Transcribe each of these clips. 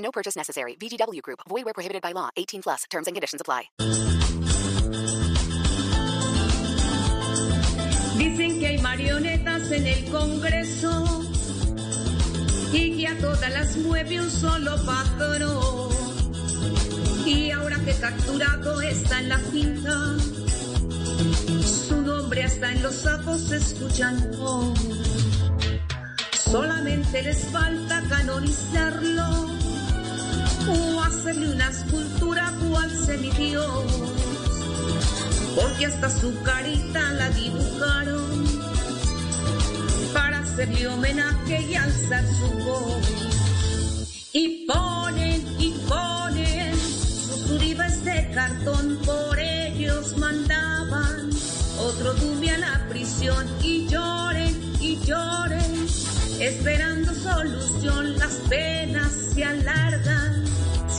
No purchase necessary. VGW Group. Void where prohibited by law. 18 plus. Terms and conditions apply. Dicen que hay marionetas en el Congreso y que a todas las mueve un solo patrón. Y ahora que capturado está en la finca, su nombre está en los sapos escuchando. Solamente les falta canonizarlo hacerle una escultura cual semidios, porque hasta su carita la dibujaron para hacerle homenaje y alzar su voz. Y ponen y ponen sus uribes de cartón, por ellos mandaban otro dumia a la prisión y lloren y lloren, esperando solución, las penas se alargan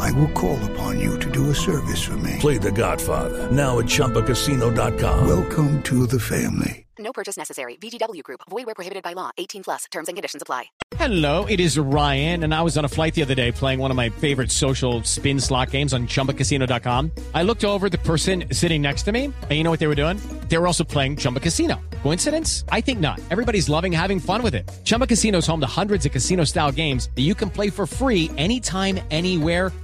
I will call upon you to do a service for me. Play The Godfather now at ChumbaCasino.com. Welcome to the family. No purchase necessary. VGW Group. Void where prohibited by law. 18 plus. Terms and conditions apply. Hello, it is Ryan, and I was on a flight the other day playing one of my favorite social spin slot games on chumbacasino.com. I looked over the person sitting next to me, and you know what they were doing? They were also playing Chumba Casino. Coincidence? I think not. Everybody's loving having fun with it. Chumba Casino is home to hundreds of casino style games that you can play for free anytime, anywhere